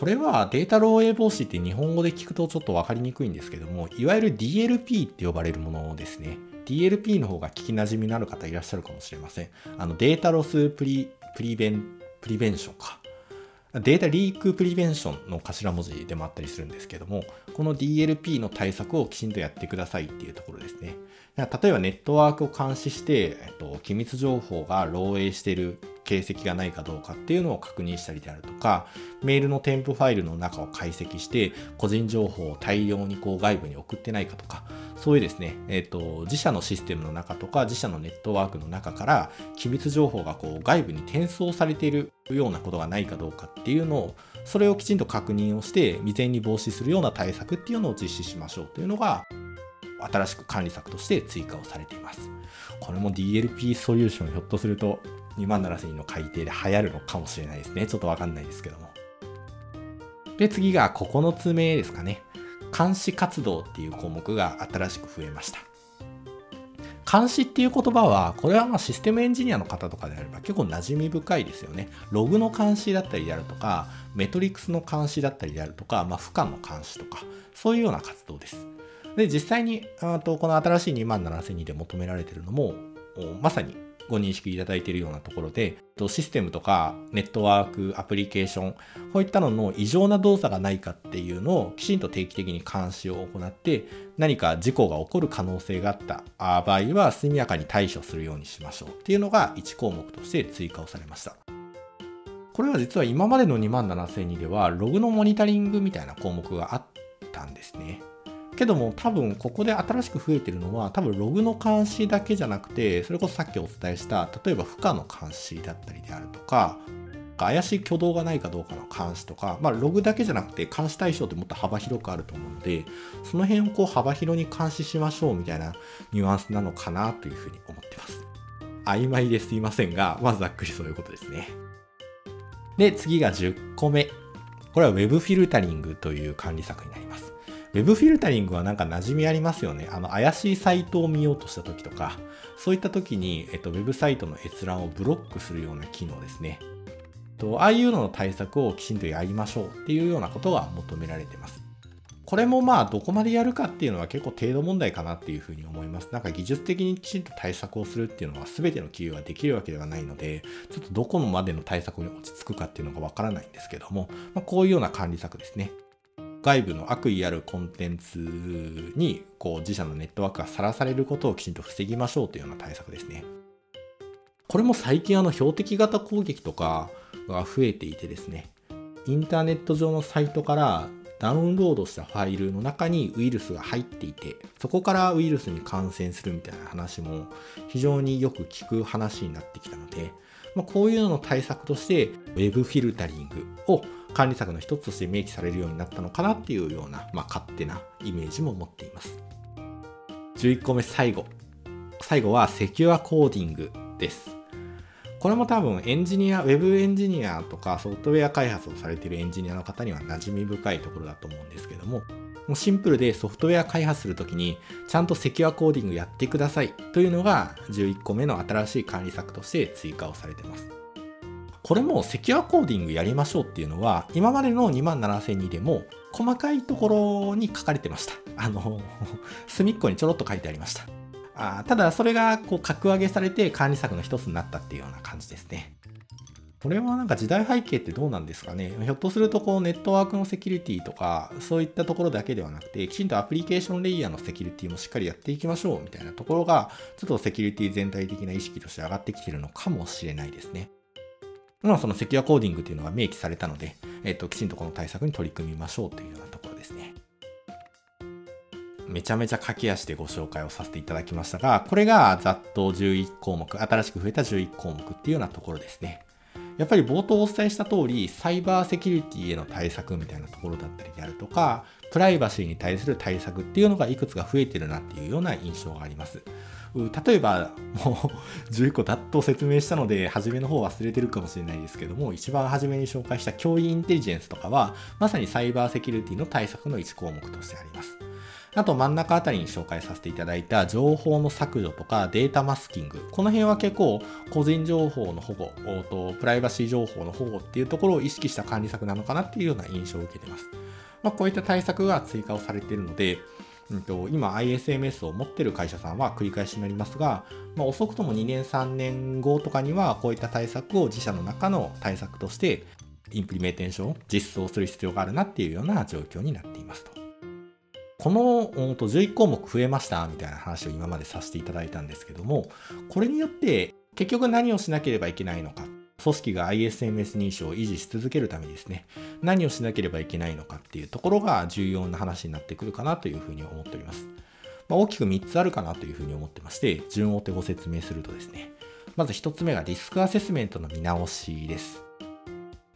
これはデータ漏洩防止って日本語で聞くとちょっと分かりにくいんですけども、いわゆる DLP って呼ばれるものですね。DLP の方が聞き馴染みのある方いらっしゃるかもしれません。あの Data Loss Pre Preven Prevention か。 Data Leak Prevention の頭文字でもあったりするんですけども、この DLP の対策をきちんとやってくださいっていうところですね。例えばネットワークを監視して、えっと、機密情報が漏洩している形跡がないかどうかっていうのを確認したりであるとか、メールの添付ファイルの中を解析して、個人情報を大量にこう外部に送ってないかとか、そういうですね、えっ、と、自社のシステムの中とか、自社のネットワークの中から、機密情報がこう外部に転送されているようなことがないかどうかっていうのを、それをきちんと確認をして、未然に防止するような対策っていうのを実施しましょうというのが、新しく管理策として追加をされています。これも DLP ソリューションひょっとすると2万7000人の改定で流行るのかもしれないですね。ちょっとわかんないですけども。で、次が9つ目ですかね。監視活動っていう項目が新しく増えました。監視っていう言葉は、これはまシステムエンジニアの方とかであれば結構馴染み深いですよね。ログの監視だったりであるとか、メトリックスの監視だったりであるとか、まあ、負荷の監視とか、そういうような活動です。で、実際に、あとこの新しい2万7000で求められてるのも、まさにご認識いただいているようなところで、システムとかネットワーク、アプリケーション、こういったのの異常な動作がないかっていうのをきちんと定期的に監視を行って、何か事故が起こる可能性があった場合は速やかに対処するようにしましょうっていうのが1項目として追加をされました。これは実は今までの2万7002ではログのモニタリングみたいな項目があったんですね。けども多分ここで新しく増えてるのは多分ログの監視だけじゃなくてそれこそさっきお伝えした例えば負荷の監視だったりであるとか怪しい挙動がないかどうかの監視とか、まあ、ログだけじゃなくて監視対象ってもっと幅広くあると思うのでその辺をこう幅広に監視しましょうみたいなニュアンスなのかなというふうに思ってます。曖昧ですいませんがまずざっくりそういうことですね。で次が10個目これは Web フィルタリングという管理策になります。ウェブフィルタリングはなんか馴染みありますよね。あの、怪しいサイトを見ようとした時とか、そういった時に、えっと、ウェブサイトの閲覧をブロックするような機能ですね。と、ああいうのの対策をきちんとやりましょうっていうようなことが求められています。これもまあどこまでやるかっていうのは結構程度問題かなっていうふうに思います。なんか技術的にきちんと対策をするっていうのは全ての企業ができるわけではないので、ちょっとどこまでの対策に落ち着くかっていうのがわからないんですけども、まあ、こういうような管理策ですね。外部の悪意あるコンテンツにこう自社のネットワークがさらされることをきちんと防ぎましょうというような対策ですね。これも最近あの標的型攻撃とかが増えていてですね、インターネット上のサイトからダウンロードしたファイルの中にウイルスが入っていて、そこからウイルスに感染するみたいな話も非常によく聞く話になってきたので、まあ、こういうのの対策として Web フィルタリングを管理策の一つとして明記されるようになったのかなっていうような、まあ、勝手なイメージも持っています。11個目最後。最後はセキュアコーディングです。これも多分エンジニア、ウェブエンジニアとかソフトウェア開発をされているエンジニアの方には馴染み深いところだと思うんですけども、もうシンプルでソフトウェア開発するときにちゃんとセキュアコーディングやってくださいというのが11個目の新しい管理策として追加をされています。これもセキュアコーディングやりましょうっていうのは、今までの2万7000でも細かいところに書かれてました。あの、隅っこにちょろっと書いてありました。あただ、それがこう格上げされて管理策の一つになったっていうような感じですね。これはなんか時代背景ってどうなんですかねひょっとするとこうネットワークのセキュリティとかそういったところだけではなくてきちんとアプリケーションレイヤーのセキュリティもしっかりやっていきましょうみたいなところがちょっとセキュリティ全体的な意識として上がってきてるのかもしれないですね。まあ、そのセキュアコーディングというのが明記されたので、えっ、と、きちんとこの対策に取り組みましょうというようなところですね。めちゃめちゃ駆け足でご紹介をさせていただきましたが、これがざっと11項目、新しく増えた11項目っていうようなところですね。やっぱり冒頭お伝えした通り、サイバーセキュリティへの対策みたいなところだったりであるとか、プライバシーに対する対策っていうのがいくつか増えてるなっていうような印象があります。例えば、もう 11個だっと説明したので、初めの方忘れてるかもしれないですけども、一番初めに紹介した脅威インテリジェンスとかは、まさにサイバーセキュリティの対策の1項目としてあります。あと真ん中あたりに紹介させていただいた情報の削除とかデータマスキング。この辺は結構個人情報の保護とプライバシー情報の保護っていうところを意識した管理策なのかなっていうような印象を受けてます。まあ、こういった対策が追加をされているので、うんと、今 ISMS を持っている会社さんは繰り返しになりますが、まあ、遅くとも2年3年後とかにはこういった対策を自社の中の対策として implementation を実装する必要があるなっていうような状況になっていますと。この11項目増えましたみたいな話を今までさせていただいたんですけども、これによって結局何をしなければいけないのか組織が ISMS 認証を維持し続けるためにですね、何をしなければいけないのかっていうところが重要な話になってくるかなというふうに思っております。まあ、大きく3つあるかなというふうに思ってまして、順を追ってご説明するとですね、まず1つ目がリスクアセスメントの見直しです。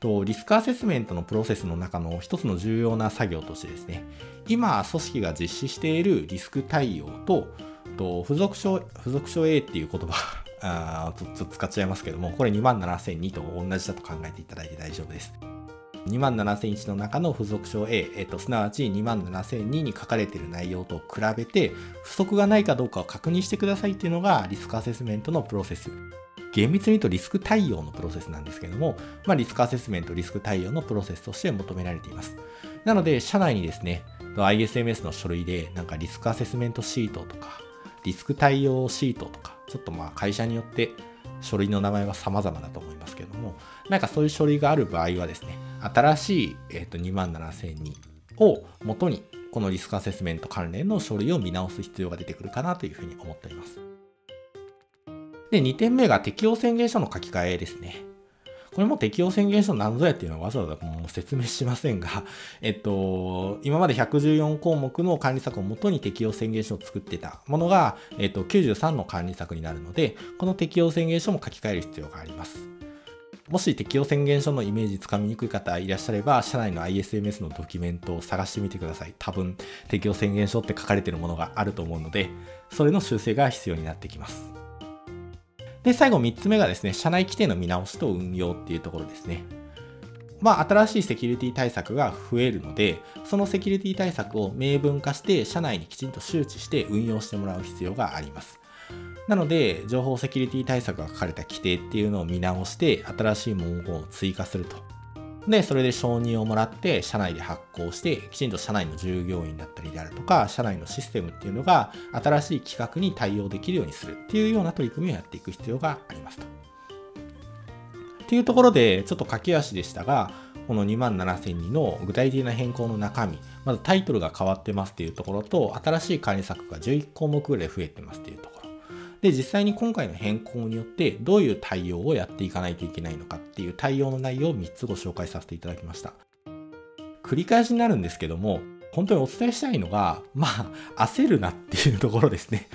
とリスクアセスメントのプロセスの中の一つの重要な作業としてですね、今組織が実施しているリスク対応と、と付属書、付属書 A っていう言葉あちょっと使っちゃいますけども、これ27002と同じだと考えていただいて大丈夫です。27001の中の付属書 A、えっと、すなわち27002に書かれている内容と比べて、不足がないかどうかを確認してくださいっていうのがリスクアセスメントのプロセス厳密に言うとリスク対応のプロセスなんですけども、まあ、リスクアセスメント、リスク対応のプロセスとして求められています。なので、社内にですね、ISMS の書類で、なんかリスクアセスメントシートとか、リスク対応シートとか、ちょっとまあ会社によって書類の名前は様々だと思いますけども、なんかそういう書類がある場合はですね、新しい、えー、と27、000人を元に、このリスクアセスメント関連の書類を見直す必要が出てくるかなというふうに思っております。で、2点目が適用宣言書の書き換えですね。これも適用宣言書何ぞやっていうのはわざわざもう説明しませんが、えっと、今まで114項目の管理策をもとに適用宣言書を作ってたものが、えっと、93の管理策になるので、この適用宣言書も書き換える必要があります。もし適用宣言書のイメージつかみにくい方いらっしゃれば、社内の ISMS のドキュメントを探してみてください。多分、適用宣言書って書かれているものがあると思うので、それの修正が必要になってきます。で、最後3つ目がですね、社内規定の見直しと運用っていうところですね。まあ、新しいセキュリティ対策が増えるので、そのセキュリティ対策を明文化して、社内にきちんと周知して運用してもらう必要があります。なので、情報セキュリティ対策が書かれた規定っていうのを見直して、新しい文言を追加するとで、それで承認をもらって、社内で発行して、きちんと社内の従業員だったりであるとか、社内のシステムっていうのが、新しい企画に対応できるようにするっていうような取り組みをやっていく必要がありますと。っていうところで、ちょっと駆け足でしたが、この27002の具体的な変更の中身、まずタイトルが変わってますっていうところと、新しい管理策が11項目ぐらい増えてますっていうところ。で、実際に今回の変更によってどういう対応をやっていかないといけないのかっていう対応の内容を3つご紹介させていただきました。繰り返しになるんですけども、本当にお伝えしたいのが、まあ、焦るなっていうところですね。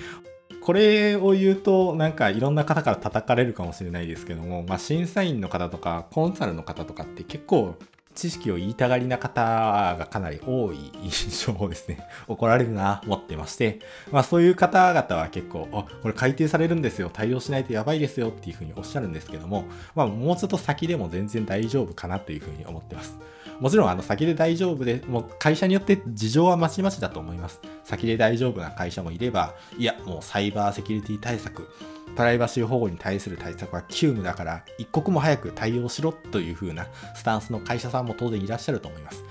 これを言うと、なんかいろんな方から叩かれるかもしれないですけども、まあ、審査員の方とか、コンサルの方とかって結構知識を言いたがりな方がかなり多い印象をですね、怒られるな、思ってまして、まあそういう方々は結構、あ、これ改定されるんですよ、対応しないとやばいですよっていうふうにおっしゃるんですけども、まあもうちょっと先でも全然大丈夫かなというふうに思ってます。もちろんあの先で大丈夫で、もう会社によって事情はまちまちだと思います。先で大丈夫な会社もいれば、いや、もうサイバーセキュリティ対策、プライバシー保護に対する対策は急務だから一刻も早く対応しろという風なスタンスの会社さんも当然いらっしゃると思います。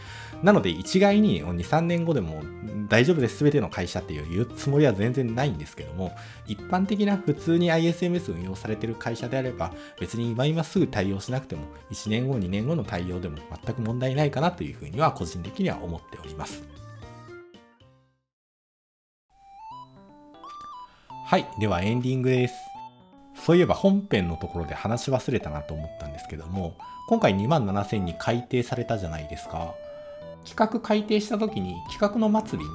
なので一概に2、3年後でも大丈夫です、全ての会社っていうつもりは全然ないんですけども、一般的な普通に ISMS 運用されてる会社であれば、別に今今すぐ対応しなくても、1年後、2年後の対応でも全く問題ないかなというふうには個人的には思っております。はい。ではエンディングです。そういえば本編のところで話し忘れたなと思ったんですけども、今回27000に改定されたじゃないですか。企画改定した時に企画の末尾に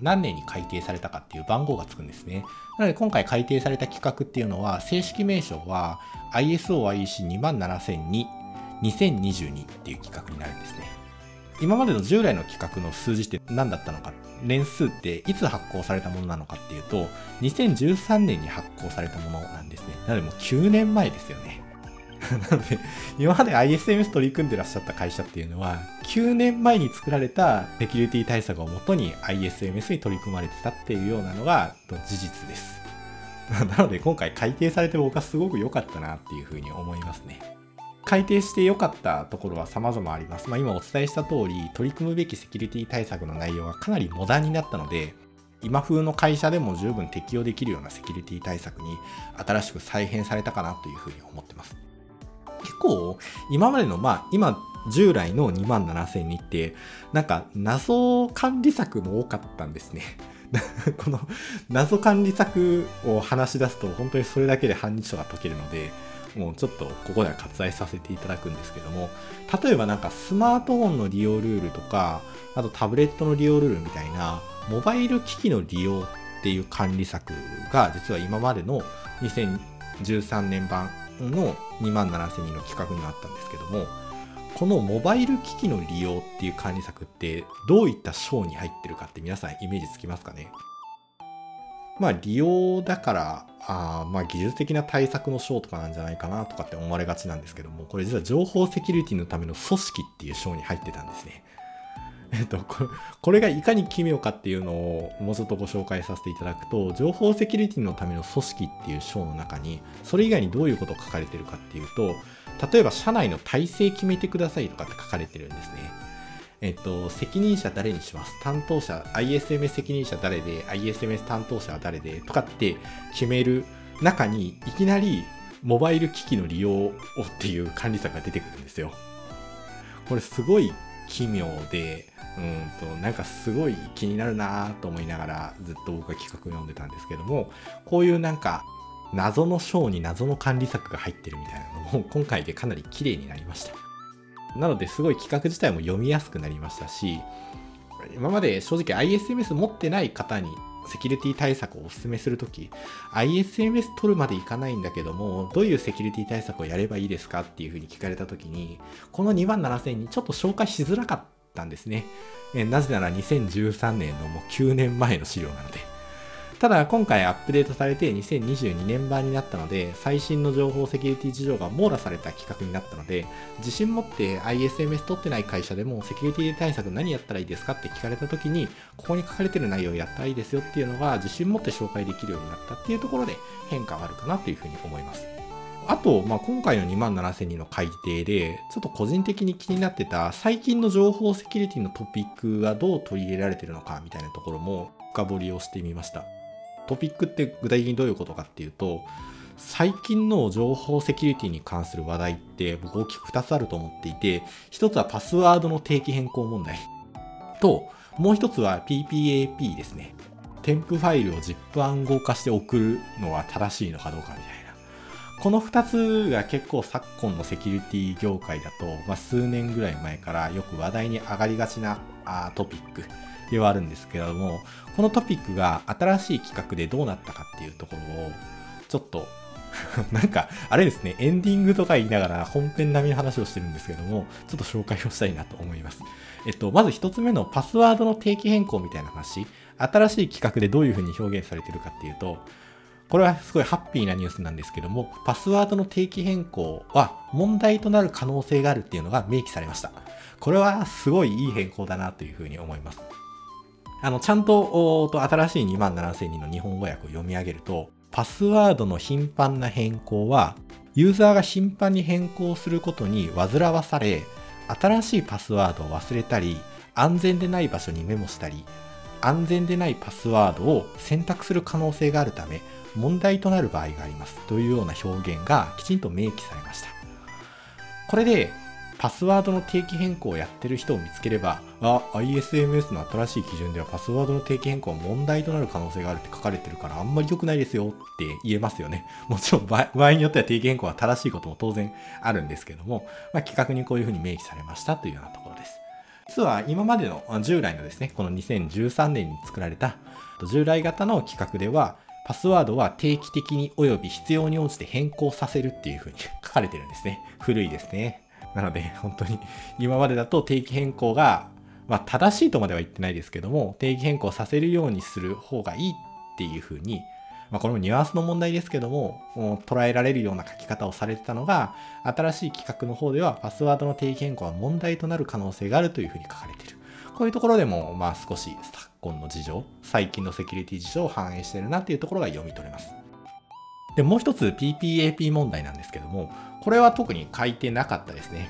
何年に改定されたかっていう番号がつくんですね。なので今回改定された企画っていうのは正式名称は ISOIC27002、2022っていう企画になるんですね。今までの従来の企画の数字って何だったのか、年数っていつ発行されたものなのかっていうと、2013年に発行されたものなんですね。なのでもう9年前ですよね。なので、今まで ISMS 取り組んでらっしゃった会社っていうのは、9年前に作られたセキュリティ対策をもとに ISMS に取り組まれてたっていうようなのが事実です。なので今回改定されて僕はすごく良かったなっていうふうに思いますね。改定して良かったところは様々あります。まあ、今お伝えした通り、取り組むべきセキュリティ対策の内容がかなりモダンになったので、今風の会社でも十分適用できるようなセキュリティ対策に新しく再編されたかなというふうに思ってます。結構、今までの、まあ、今、従来の2万7000にって、なんか謎管理策も多かったんですね。この謎管理策を話し出すと本当にそれだけで半日とか解けるので、もうちょっとここでは割愛させていただくんですけども、例えばなんかスマートフォンの利用ルールとか、あとタブレットの利用ルールみたいな、モバイル機器の利用っていう管理策が実は今までの2013年版の2万7000人の企画にはあったんですけどもこのモバイル機器の利用っていう管理策ってどういった章に入ってるかって皆さんイメージつきますかね？まあ利用だからあまあ技術的な対策の章とかなんじゃないかなとかって思われがちなんですけどもこれ実は情報セキュリティのための組織っていう章に入ってたんですね。えっと、これがいかに奇妙かっていうのをもうちょっとご紹介させていただくと、情報セキュリティのための組織っていう章の中に、それ以外にどういうことが書かれてるかっていうと、例えば社内の体制決めてくださいとかって書かれてるんですね。えっと、責任者誰にします？担当者、ISMS 責任者誰で、ISMS 担当者は誰でとかって決める中に、いきなりモバイル機器の利用をっていう管理策が出てくるんですよ。これすごい奇妙で、うんと、なんかすごい気になるなと思いながらずっと僕は企画読んでたんですけども、こういうなんか謎の章に謎の管理策が入ってるみたいなのも今回でかなり綺麗になりました。なのですごい企画自体も読みやすくなりましたし、今まで正直 ISMS 持ってない方にセキュリティ対策をお勧めするとき、ISMS 取るまでいかないんだけども、どういうセキュリティ対策をやればいいですか？っていうふうに聞かれたときに、この2万7000にちょっと紹介しづらかったんですね。なぜなら2013年のもう9年前の資料なので。ただ今回アップデートされて2022年版になったので最新の情報セキュリティ事情が網羅された企画になったので自信持って ISMS 取ってない会社でもセキュリティ対策何やったらいいですかって聞かれた時にここに書かれてる内容やったらいいですよっていうのが自信持って紹介できるようになったっていうところで変化があるかなというふうに思います。あと、まあ、今回の2万7000人の改定で、ちょっと個人的に気になってた最近の情報セキュリティのトピックがどう取り入れられてるのかみたいなところも深掘りをしてみました。トピックって具体的にどういうことかっていうと、最近の情報セキュリティに関する話題って僕大きく2つあると思っていて、1つはパスワードの定期変更問題と、もう1つは PPAP ですね。添付ファイルを ZIP 暗号化して送るのは正しいのかどうかみたいな。この2つが結構昨今のセキュリティ業界だと、まあ、数年ぐらい前からよく話題に上がりがちなあトピックではあるんですけれども、このトピックが新しい企画でどうなったかっていうところを、ちょっと なんか、あれですね、エンディングとか言いながら本編並みの話をしてるんですけども、ちょっと紹介をしたいなと思います。えっと、まず一つ目のパスワードの定期変更みたいな話、新しい企画でどういう風に表現されてるかっていうと、これはすごいハッピーなニュースなんですけども、パスワードの定期変更は問題となる可能性があるっていうのが明記されました。これはすごいいい変更だなというふうに思います。あの、ちゃんと、と新しい2万7000人の日本語訳を読み上げると、パスワードの頻繁な変更は、ユーザーが頻繁に変更することに煩わされ、新しいパスワードを忘れたり、安全でない場所にメモしたり、安全でないパスワードを選択する可能性があるため、問題となる場合がありますというような表現がきちんと明記されました。これでパスワードの定期変更をやってる人を見つければ、あ、ISMS の新しい基準ではパスワードの定期変更は問題となる可能性があるって書かれてるからあんまり良くないですよって言えますよね。もちろん場合によっては定期変更は正しいことも当然あるんですけども、まあ、企画にこういうふうに明記されましたというようなところです。実は今までの従来のですね、この2013年に作られた従来型の企画では、パスワードは定期的に及び必要に応じて変更させるっていうふうに書かれてるんですね。古いですね。なので、本当に今までだと定期変更が、まあ、正しいとまでは言ってないですけども、定期変更させるようにする方がいいっていうふうに、まあ、これもニュアンスの問題ですけども、も捉えられるような書き方をされてたのが、新しい企画の方ではパスワードの定期変更は問題となる可能性があるというふうに書かれている。こういうところでも、まあ少し昨今の事情、最近のセキュリティ事情を反映しているなっていうところが読み取れます。で、もう一つ PPAP 問題なんですけども、これは特に書いてなかったですね。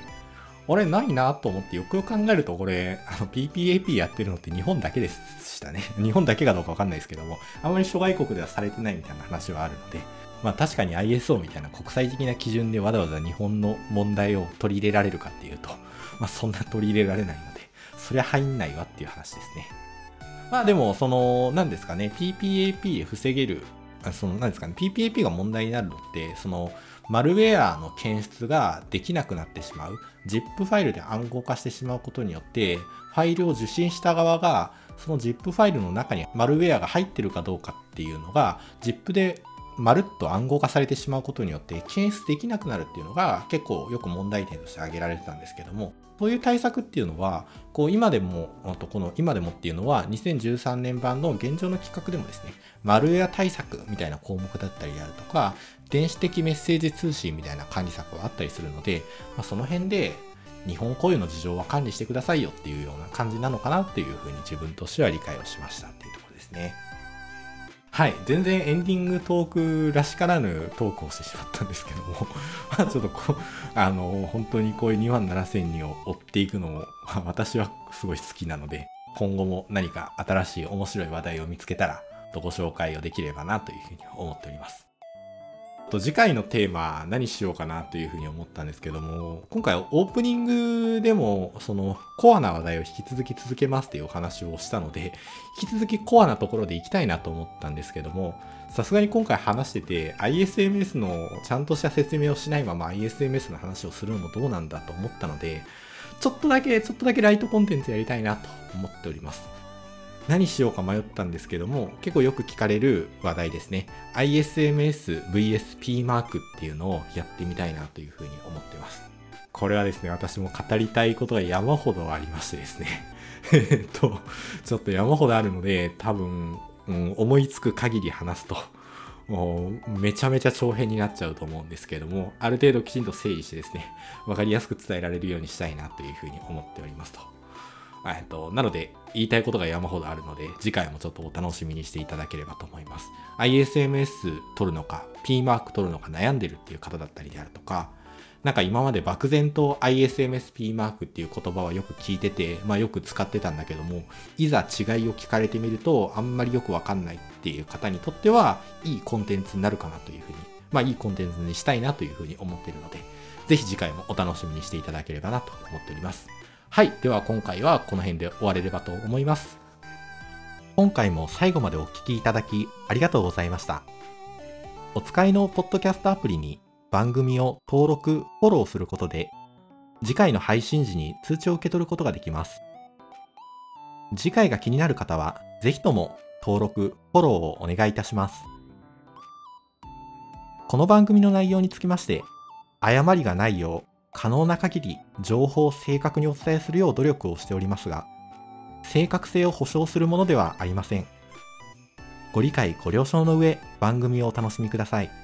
あれ、ないなと思ってよくよく考えると、これ、あの、PPAP やってるのって日本だけでしたね。日本だけかどうかわかんないですけども、あまり諸外国ではされてないみたいな話はあるので、まあ確かに ISO みたいな国際的な基準でわざわざ日本の問題を取り入れられるかっていうと、まあそんな取り入れられないので、そりゃ入んないわっていう話ですね。まあでも、その、何ですかね、PPAP 防げるその、何ですかね、PPAP が問題になるのって、その、マルウェアの検出ができなくなってしまう。ZIP ファイルで暗号化してしまうことによって、ファイルを受信した側が、その ZIP ファイルの中にマルウェアが入ってるかどうかっていうのが、ZIP でまるっと暗号化されてしまうことによって検出できなくなるっていうのが結構よく問題点として挙げられてたんですけどもそういう対策っていうのはこう今でもこの今でもっていうのは2013年版の現状の企画でもですねマルウェア対策みたいな項目だったりであるとか電子的メッセージ通信みたいな管理策はあったりするので、まあ、その辺で日本固有の事情は管理してくださいよっていうような感じなのかなっていうふうに自分としては理解をしましたっていうところですね。はい。全然エンディングトークらしからぬトークをしてしまったんですけども まあちょっとこう、あの、本当にこういう2万7000人を追っていくのも、私はすごい好きなので、今後も何か新しい面白い話題を見つけたら、とご紹介をできればなというふうに思っております。と次回のテーマ何しようかなというふうに思ったんですけども、今回オープニングでもそのコアな話題を引き続き続けますっていうお話をしたので、引き続きコアなところで行きたいなと思ったんですけども、さすがに今回話してて ISMS のちゃんとした説明をしないまま ISMS の話をするのもどうなんだと思ったので、ちょっとだけ、ちょっとだけライトコンテンツやりたいなと思っております。何しようか迷ったんですけども、結構よく聞かれる話題ですね。ISMS VSP マークっていうのをやってみたいなというふうに思ってます。これはですね、私も語りたいことが山ほどありましてですね。え っと、ちょっと山ほどあるので、多分、うん、思いつく限り話すと、もうめちゃめちゃ長編になっちゃうと思うんですけども、ある程度きちんと整理してですね、わかりやすく伝えられるようにしたいなというふうに思っておりますと。えっと、なので、言いたいことが山ほどあるので、次回もちょっとお楽しみにしていただければと思います。ISMS 取るのか、P マーク取るのか悩んでるっていう方だったりであるとか、なんか今まで漠然と ISMSP マークっていう言葉はよく聞いてて、まあよく使ってたんだけども、いざ違いを聞かれてみると、あんまりよくわかんないっていう方にとっては、いいコンテンツになるかなというふうに、まあいいコンテンツにしたいなというふうに思ってるので、ぜひ次回もお楽しみにしていただければなと思っております。はい。では今回はこの辺で終われればと思います。今回も最後までお聴きいただきありがとうございました。お使いのポッドキャストアプリに番組を登録、フォローすることで次回の配信時に通知を受け取ることができます。次回が気になる方はぜひとも登録、フォローをお願いいたします。この番組の内容につきまして、誤りがないよう可能な限り情報を正確にお伝えするよう努力をしておりますが、正確性を保証するものではありません。ご理解ご了承の上、番組をお楽しみください。